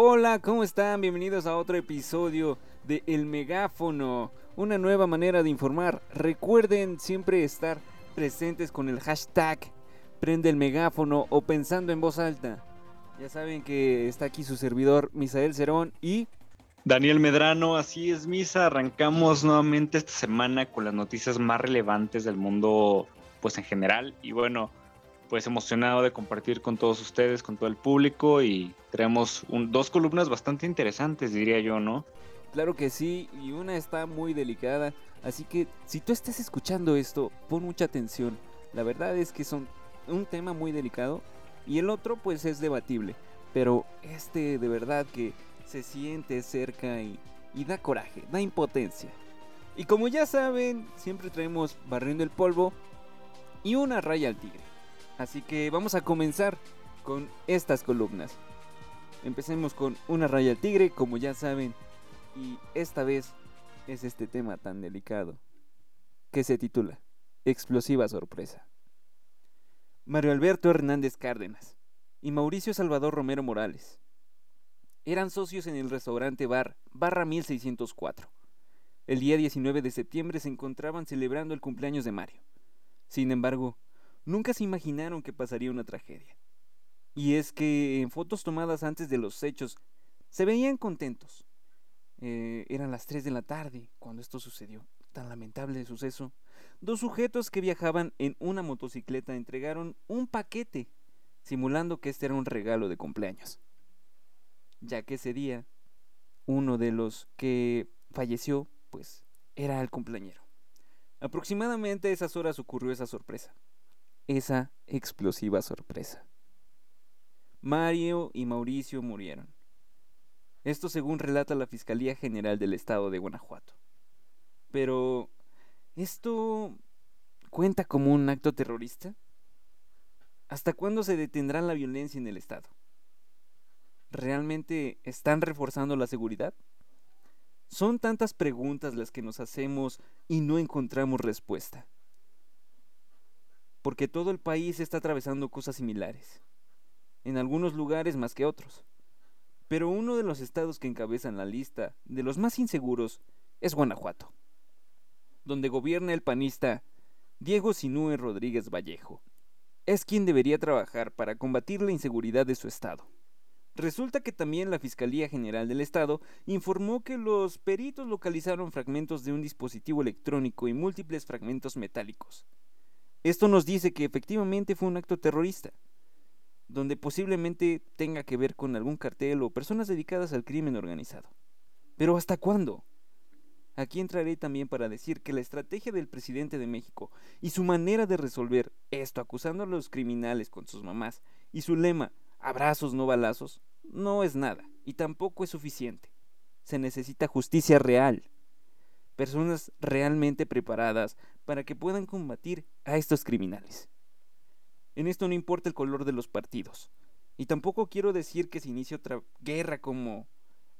Hola, ¿cómo están? Bienvenidos a otro episodio de El Megáfono, una nueva manera de informar. Recuerden siempre estar presentes con el hashtag Prende el Megáfono o pensando en voz alta. Ya saben que está aquí su servidor Misael Cerón y... Daniel Medrano, así es Misa, arrancamos nuevamente esta semana con las noticias más relevantes del mundo pues en general y bueno, pues emocionado de compartir con todos ustedes, con todo el público y tenemos dos columnas bastante interesantes, diría yo, ¿no? Claro que sí, y una está muy delicada, así que si tú estás escuchando esto, pon mucha atención. La verdad es que son un tema muy delicado y el otro pues es debatible, pero este de verdad que se siente cerca y da coraje, da impotencia. Y como ya saben, siempre traemos barriendo el polvo y una raya al tigre. Así que vamos a comenzar con estas columnas. Empecemos con una raya tigre, como ya saben, y esta vez es este tema tan delicado, que se titula Explosiva sorpresa. Mario Alberto Hernández Cárdenas y Mauricio Salvador Romero Morales eran socios en el restaurante bar Barra 1604. El día 19 de septiembre se encontraban celebrando el cumpleaños de Mario. Sin embargo, nunca se imaginaron que pasaría una tragedia. Y es que en fotos tomadas antes de los hechos se veían contentos. Eh, eran las 3 de la tarde cuando esto sucedió. Tan lamentable suceso. Dos sujetos que viajaban en una motocicleta entregaron un paquete, simulando que este era un regalo de cumpleaños. Ya que ese día, uno de los que falleció, pues, era el cumpleañero. Aproximadamente a esas horas ocurrió esa sorpresa esa explosiva sorpresa. Mario y Mauricio murieron. Esto según relata la Fiscalía General del Estado de Guanajuato. Pero, ¿esto cuenta como un acto terrorista? ¿Hasta cuándo se detendrá la violencia en el Estado? ¿Realmente están reforzando la seguridad? Son tantas preguntas las que nos hacemos y no encontramos respuesta porque todo el país está atravesando cosas similares, en algunos lugares más que otros. Pero uno de los estados que encabezan la lista de los más inseguros es Guanajuato, donde gobierna el panista Diego Sinúe Rodríguez Vallejo. Es quien debería trabajar para combatir la inseguridad de su estado. Resulta que también la Fiscalía General del Estado informó que los peritos localizaron fragmentos de un dispositivo electrónico y múltiples fragmentos metálicos, esto nos dice que efectivamente fue un acto terrorista, donde posiblemente tenga que ver con algún cartel o personas dedicadas al crimen organizado. Pero ¿hasta cuándo? Aquí entraré también para decir que la estrategia del presidente de México y su manera de resolver esto acusando a los criminales con sus mamás y su lema abrazos no balazos no es nada y tampoco es suficiente. Se necesita justicia real personas realmente preparadas para que puedan combatir a estos criminales. En esto no importa el color de los partidos, y tampoco quiero decir que se inicie otra guerra como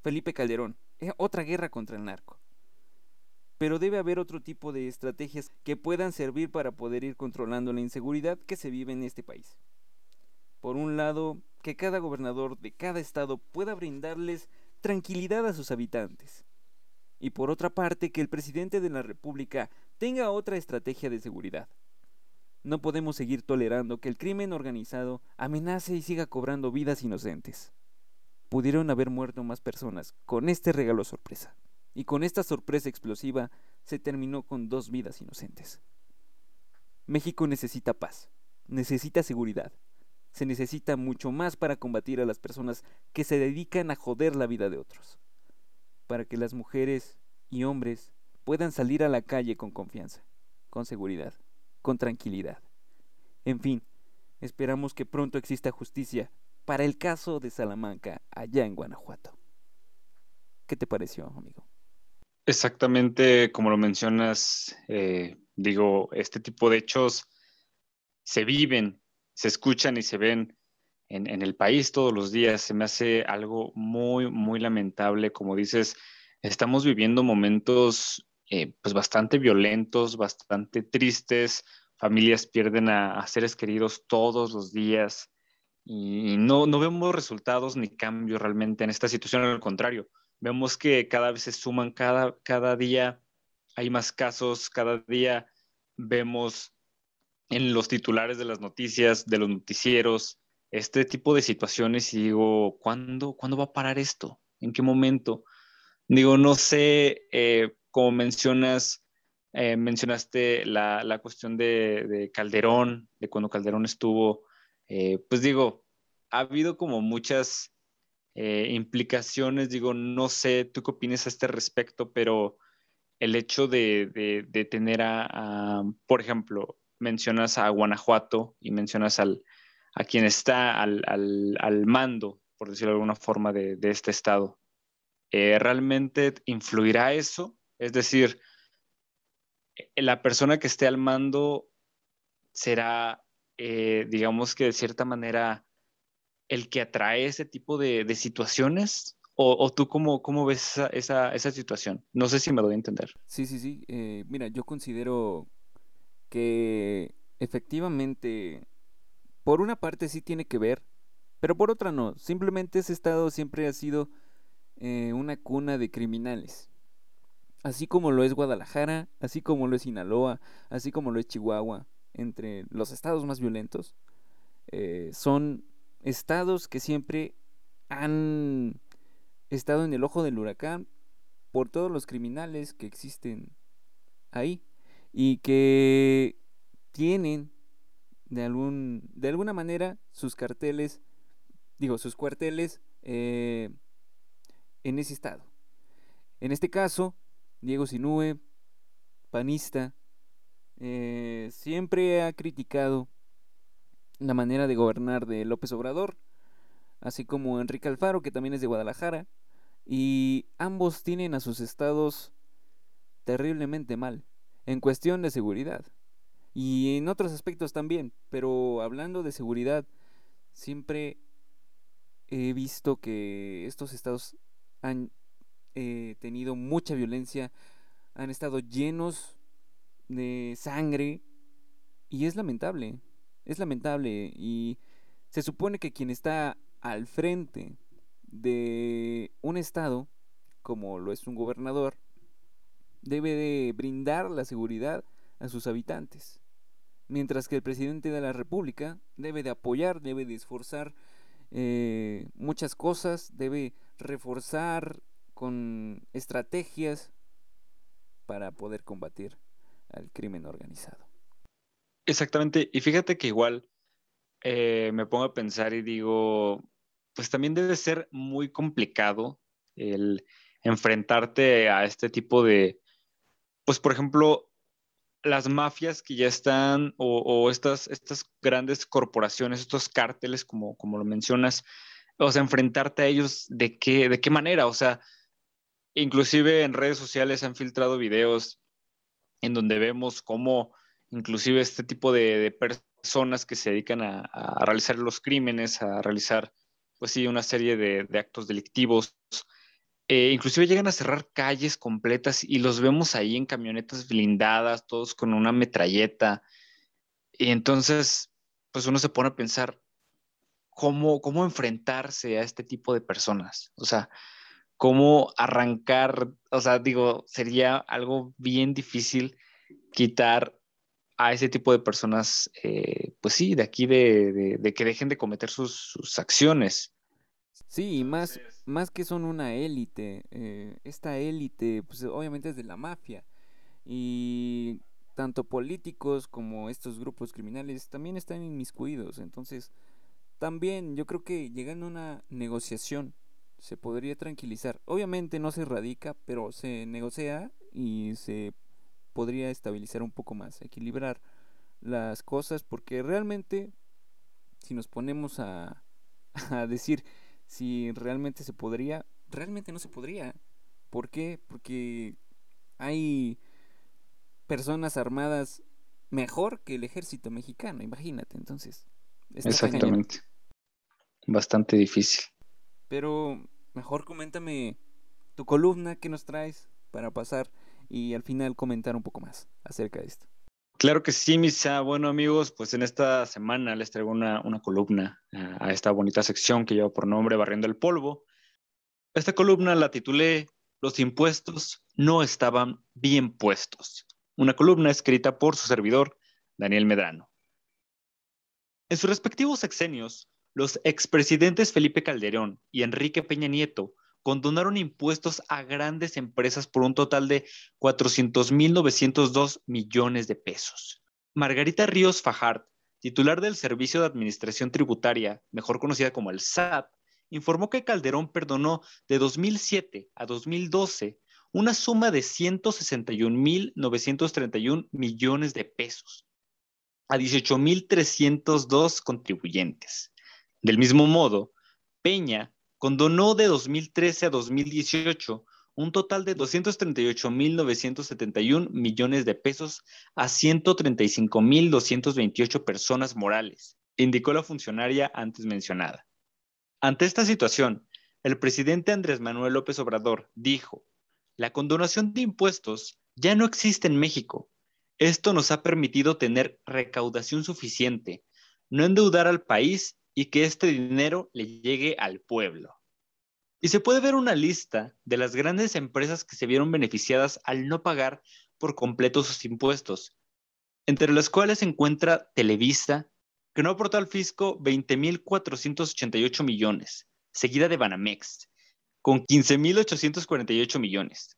Felipe Calderón, eh, otra guerra contra el narco. Pero debe haber otro tipo de estrategias que puedan servir para poder ir controlando la inseguridad que se vive en este país. Por un lado, que cada gobernador de cada estado pueda brindarles tranquilidad a sus habitantes y por otra parte que el presidente de la República tenga otra estrategia de seguridad. No podemos seguir tolerando que el crimen organizado amenace y siga cobrando vidas inocentes. Pudieron haber muerto más personas con este regalo sorpresa, y con esta sorpresa explosiva se terminó con dos vidas inocentes. México necesita paz, necesita seguridad, se necesita mucho más para combatir a las personas que se dedican a joder la vida de otros para que las mujeres y hombres puedan salir a la calle con confianza, con seguridad, con tranquilidad. En fin, esperamos que pronto exista justicia para el caso de Salamanca allá en Guanajuato. ¿Qué te pareció, amigo? Exactamente como lo mencionas, eh, digo, este tipo de hechos se viven, se escuchan y se ven en, el país todos los días. Se me hace algo muy, muy lamentable. Como dices, estamos viviendo momentos eh, pues bastante violentos, bastante tristes. Familias pierden a, seres queridos todos los días. y no, no vemos resultados ni cambios realmente en esta situación, al contrario, vemos que cada vez se suman, cada, cada día hay más casos, cada día vemos en los titulares de las noticias, de los noticieros, este tipo de situaciones y digo, ¿cuándo, ¿cuándo va a parar esto? ¿En qué momento? Digo, no sé, eh, como mencionas, eh, mencionaste la, la cuestión de, de, Calderón, de cuando Calderón estuvo, eh, pues digo, ha habido como muchas implicaciones, digo, no sé, tú qué opinas a este respecto, pero el hecho de, de, de tener a, a, por ejemplo, mencionas a Guanajuato y mencionas al, a quien está al, al, al mando, por decirlo de alguna forma, de, de este estado. Eh, ¿Realmente influirá eso? Es decir, la persona que esté al mando será, eh, digamos que de cierta manera, el que atrae ese tipo de, de situaciones? ¿O, o tú cómo, cómo, ves esa, esa, esa, situación? No sé si me doy a entender. Sí, sí, sí. Eh, mira, yo considero que efectivamente por una parte sí tiene que ver, pero por otra no. Simplemente ese estado siempre ha sido eh, una cuna de criminales. Así como lo es Guadalajara, así como lo es Sinaloa, así como lo es Chihuahua, entre los estados más violentos, eh, son estados que siempre han estado en el ojo del huracán por todos los criminales que existen ahí y que tienen de, algún, de alguna manera sus carteles, digo, sus cuarteles eh, en ese estado. En este caso, Diego Sinúe, panista, eh, siempre ha criticado la manera de gobernar de López Obrador, así como Enrique Alfaro, que también es de Guadalajara, y ambos tienen a sus estados terriblemente mal en cuestión de seguridad y en otros aspectos también, pero hablando de seguridad, siempre he visto que estos estados han eh, tenido mucha violencia, han estado llenos de sangre y es lamentable, es lamentable y se supone que quien está al frente de un estado, como lo es un gobernador, debe de brindar la seguridad a sus habitantes mientras que el presidente de la República debe de apoyar, debe de esforzar eh, muchas cosas, debe reforzar con estrategias para poder combatir al crimen organizado. Exactamente, y fíjate que igual eh, me pongo a pensar y digo, pues también debe ser muy complicado el enfrentarte a este tipo de, pues por ejemplo, las mafias que ya están o, estas, estas grandes corporaciones, estos cárteles, como, como lo mencionas, o sea, enfrentarte a ellos de qué, de qué manera, o sea, inclusive en redes sociales han filtrado videos en donde vemos cómo inclusive este tipo de, de personas que se dedican a, a, realizar los crímenes, a realizar, pues sí, una serie de actos delictivos, eh, inclusive llegan a cerrar calles completas y los vemos ahí en camionetas blindadas, todos con una metralleta. Y entonces, pues uno se pone a pensar cómo, cómo enfrentarse a este tipo de personas. O sea, cómo arrancar, o sea, digo, sería algo bien difícil quitar a ese tipo de personas, eh, pues sí, de aquí de, que dejen de cometer sus, sus acciones. Sí, y más, más que son una élite. Eh, esta élite, pues obviamente es de la mafia. Y tanto políticos como estos grupos criminales también están inmiscuidos. Entonces, también yo creo que llegando a una negociación se podría tranquilizar. Obviamente no se erradica, pero se negocia y se podría estabilizar un poco más, equilibrar las cosas, porque realmente si nos ponemos a, a decir si realmente se podría, realmente no se podría. ¿Por qué? Porque hay personas armadas mejor que el ejército mexicano, imagínate, entonces. Exactamente. Cañón. Bastante difícil. Pero mejor coméntame tu columna que nos traes para pasar y al final comentar un poco más acerca de esto. Claro que sí, Misa. Bueno, amigos, pues en esta semana les traigo una, columna a, esta bonita sección que lleva por nombre Barriendo el Polvo. Esta columna la titulé Los impuestos no estaban bien puestos. Una columna escrita por su servidor, Daniel Medrano. En sus respectivos sexenios, los expresidentes Felipe Calderón y Enrique Peña Nieto condonaron impuestos a grandes empresas por un total de 400.902 millones de pesos. Margarita Ríos Fajard, titular del Servicio de Administración Tributaria, mejor conocida como el SAT, informó que Calderón perdonó de 2007 a 2012 una suma de 161.931 millones de pesos a 18.302 contribuyentes. Del mismo modo, Peña condonó de 2013 a 2018 un total de 238.971 millones de pesos a 135.228 personas morales, indicó la funcionaria antes mencionada. Ante esta situación, el presidente Andrés Manuel López Obrador dijo, la condonación de impuestos ya no existe en México. Esto nos ha permitido tener recaudación suficiente, no endeudar al país y que este dinero le llegue al pueblo. Y se puede ver una lista de las grandes empresas que se vieron beneficiadas al no pagar por completo sus impuestos, entre las cuales se encuentra Televisa, que no aportó al fisco 20.488 millones, seguida de Banamex, con 15.848 millones,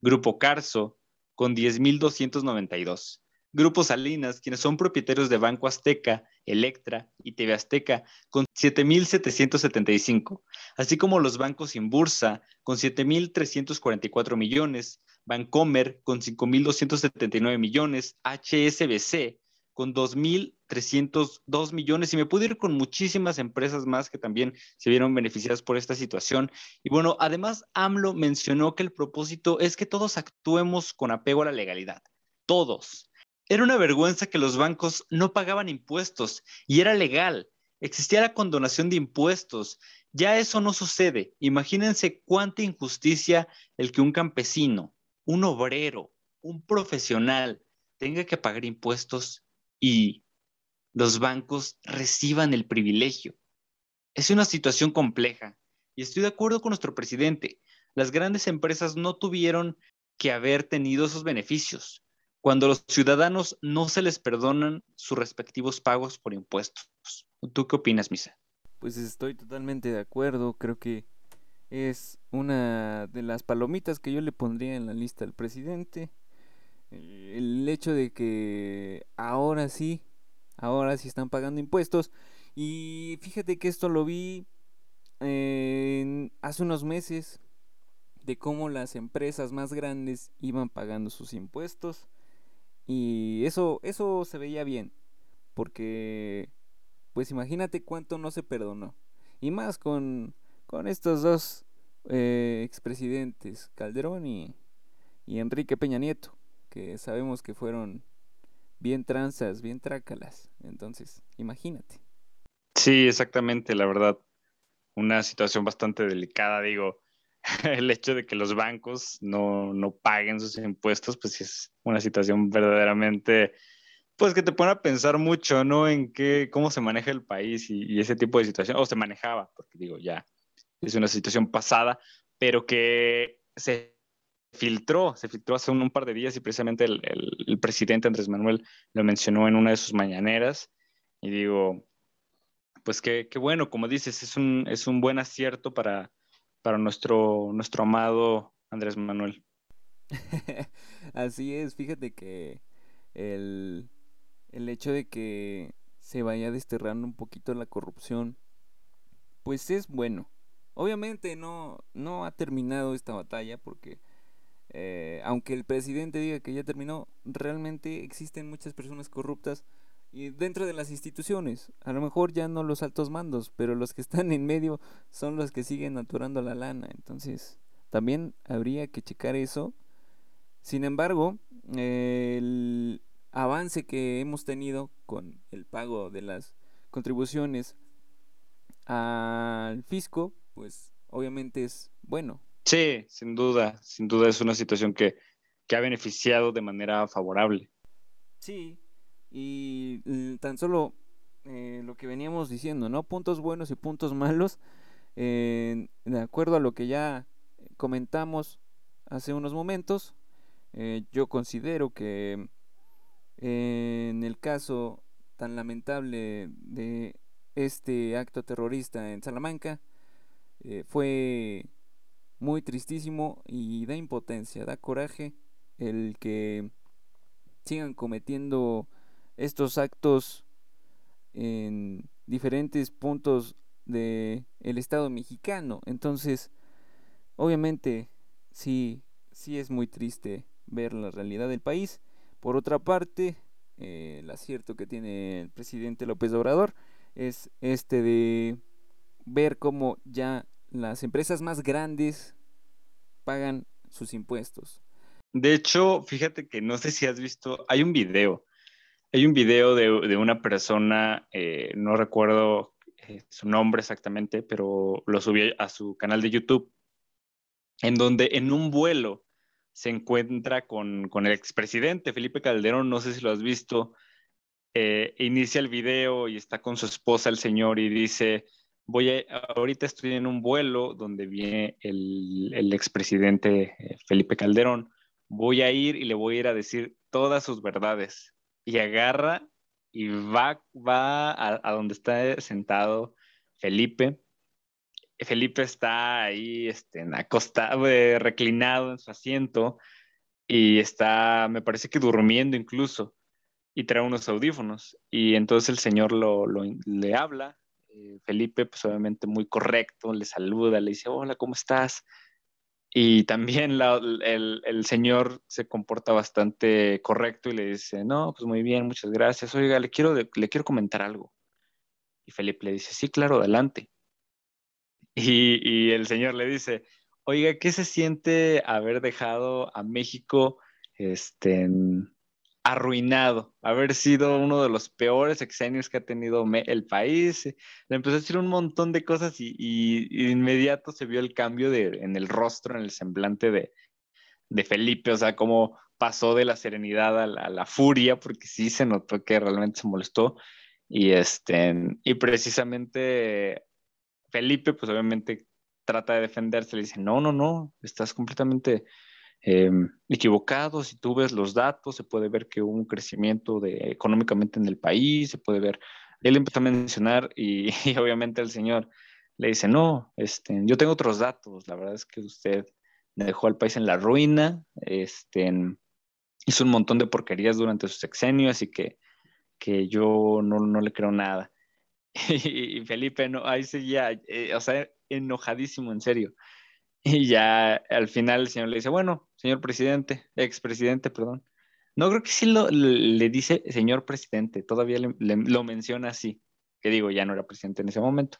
Grupo Carso, con 10.292, Grupo Salinas, quienes son propietarios de Banco Azteca, Electra y TV Azteca, con 7.775, así como los bancos Inbursa, con 7.344 millones, Bancomer, con 5.279 millones, HSBC, con 2.302 millones y me pude ir con muchísimas empresas más que también se vieron beneficiadas por esta situación. Y bueno, además AMLO mencionó que el propósito es que todos actuemos con apego a la legalidad. Todos. Era una vergüenza que los bancos no pagaban impuestos y era legal. Existía la condonación de impuestos. Ya eso no sucede. Imagínense cuánta injusticia el que un campesino, un obrero, un profesional tenga que pagar impuestos y los bancos reciban el privilegio. Es una situación compleja y estoy de acuerdo con nuestro presidente. Las grandes empresas no tuvieron que haber tenido esos beneficios cuando los ciudadanos no se les perdonan sus respectivos pagos por impuestos. ¿Tú qué opinas, Misa? Pues estoy totalmente de acuerdo, creo que es una de las palomitas que yo le pondría en la lista al presidente. Eh, el hecho de que ahora sí, ahora sí están pagando impuestos. Y fíjate que esto lo vi hace unos meses de cómo las empresas más grandes iban pagando sus impuestos y eso, eso se veía bien. Porque, pues imagínate cuánto no se perdonó. Y más con, con estos dos eh, expresidentes, Calderón y, y Enrique Peña Nieto, que sabemos que fueron bien tranzas, bien trácalas. Entonces, imagínate. Sí, exactamente, la verdad. Una situación bastante delicada, digo. el hecho de que los bancos no, paguen sus impuestos, pues es una situación verdaderamente, pues que te pone a pensar mucho, ¿no? En qué, cómo se maneja el país y, ese tipo de situación, o se manejaba, porque digo, ya es una situación pasada, pero que se filtró, se filtró hace un, par de días y precisamente el, presidente Andrés Manuel lo mencionó en una de sus mañaneras y digo, pues qué bueno, como dices, es un, es un buen acierto para para nuestro, nuestro amado Andrés Manuel. Así es, fíjate que el, el hecho de que se vaya desterrando un poquito la corrupción, pues es bueno. Obviamente no, no ha terminado esta batalla porque eh, aunque el presidente diga que ya terminó, realmente existen muchas personas corruptas y dentro de las instituciones. A lo mejor ya no los altos mandos, pero los que están en medio son los que siguen aturando la lana. Entonces, también habría que checar eso. Sin embargo, el avance que hemos tenido con el pago de las contribuciones al fisco, pues obviamente es bueno. Sí, sin duda, sin duda es una situación que, que ha beneficiado de manera favorable. Sí, Y tan solo eh, lo que veníamos diciendo, ¿no? Puntos buenos y puntos malos. de acuerdo a lo que ya comentamos hace unos momentos, eh, yo considero que en el caso tan lamentable de este acto terrorista en Salamanca, eh, fue muy tristísimo y da impotencia, da coraje el que sigan cometiendo estos actos en diferentes puntos del el Estado mexicano. Entonces, obviamente, sí, sí es muy triste ver la realidad del país. Por otra parte, eh, el acierto que tiene el presidente López Obrador es este de ver cómo ya las empresas más grandes pagan sus impuestos. De hecho, fíjate que no sé si has visto, hay un video, hay un video de, una persona, eh, no recuerdo eh, su nombre exactamente, pero lo subí a su canal de YouTube, en donde en un vuelo se encuentra con, con el expresidente Felipe Calderón, no sé si lo has visto, eh, inicia el video y está con su esposa el señor y dice, voy a, ahorita estoy en un vuelo donde viene el, el expresidente Felipe Calderón, voy a ir y le voy a decir todas sus verdades. Y agarra y va, va a, donde está sentado Felipe. Felipe está ahí este, acostado, eh, reclinado en su asiento y está, me parece que durmiendo incluso y trae unos audífonos. Y entonces el señor lo, le habla. Eh, Felipe, pues obviamente muy correcto, le saluda, le dice, hola, ¿cómo estás? Y también el, señor se comporta bastante correcto y le dice, no, pues muy bien, muchas gracias. Oiga, le quiero, le quiero comentar algo. Y Felipe le dice, sí, claro, adelante. Y, y el señor le dice, oiga, ¿qué se siente haber dejado a México este, en, arruinado, haber sido uno de los peores exenios que ha tenido el país. Le empezó a decir un montón de cosas y, y, inmediato se vio el cambio en el rostro, en el semblante de, Felipe, o sea, cómo pasó de la serenidad a la, furia, porque sí se notó que realmente se molestó. Y, este, y precisamente Felipe, pues obviamente trata de defenderse, le dice, no, no, no, estás completamente eh, equivocados. Si tú ves los datos, se puede ver que hubo un crecimiento de, económicamente en el país, se puede ver. Él empezó a mencionar y, obviamente el señor le dice, no, este, yo tengo otros datos. La verdad es que usted dejó al país en la ruina, este, hizo un montón de porquerías durante su sexenio, así que, que yo no, no le creo nada. Y, Felipe, no, ahí seguía, eh, o sea, enojadísimo, en serio. Y ya al final el señor le dice, bueno, señor presidente, expresidente, perdón. No creo que sí lo, le dice señor presidente, todavía le, lo menciona así, que digo, ya no era presidente en ese momento.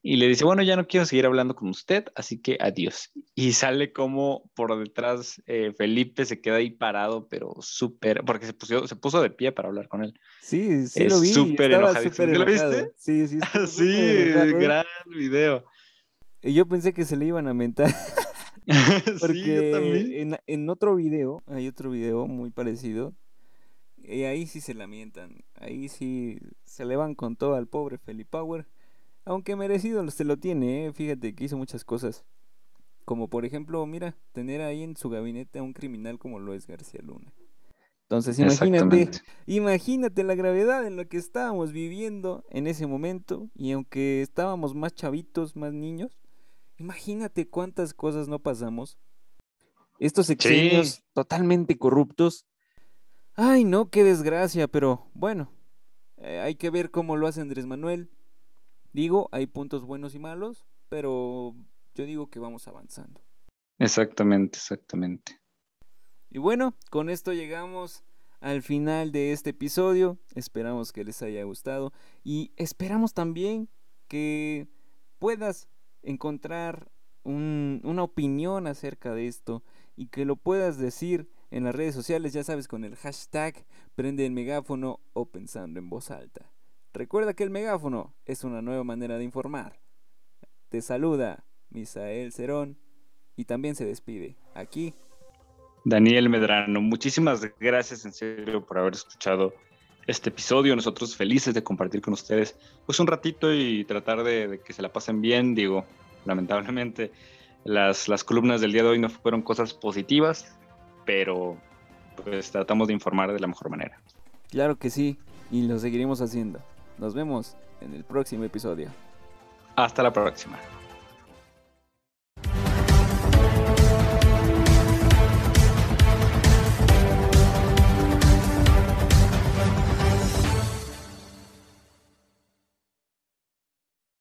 Y le dice, bueno, ya no quiero seguir hablando con usted, así que adiós. Y sale como por detrás eh, Felipe se queda ahí parado, pero súper, porque se puso, se puso de pie para hablar con él. Sí, sí lo vi. Súper enojadito. ¿Lo viste? Sí, sí. sí, gran video. Y yo pensé que se le iban a mentar. Porque En, en, otro video, hay otro video muy parecido. Y ahí sí se lamentan. Ahí sí se le van con todo al pobre Felipe Power. Aunque merecido se lo tiene, ¿eh? fíjate que hizo muchas cosas. Como por ejemplo, mira, tener ahí en su gabinete a un criminal como lo es García Luna. Entonces imagínate, imagínate la gravedad en la que estábamos viviendo en ese momento. Y aunque estábamos más chavitos, más niños, Imagínate cuántas cosas no pasamos. Estos exenios totalmente corruptos. Ay, no, qué desgracia, pero bueno, eh, hay que ver cómo lo hace Andrés Manuel. Digo, hay puntos buenos y malos, pero yo digo que vamos avanzando. Exactamente, exactamente. Y bueno, con esto llegamos al final de este episodio. Esperamos que les haya gustado y esperamos también que puedas encontrar una opinión acerca de esto y que lo puedas decir en las redes sociales, ya sabes, con el hashtag prende el megáfono o pensando en voz alta. Recuerda que el megáfono es una nueva manera de informar. Te saluda Misael Cerón y también se despide aquí. Daniel Medrano, muchísimas gracias en serio por haber escuchado este episodio. Nosotros felices de compartir con ustedes pues un ratito y tratar de, que se la pasen bien. Digo, lamentablemente las, las columnas del día de hoy no fueron cosas positivas, pero pues tratamos de informar de la mejor manera. Claro que sí, y lo seguiremos haciendo. Nos vemos en el próximo episodio. Hasta la próxima.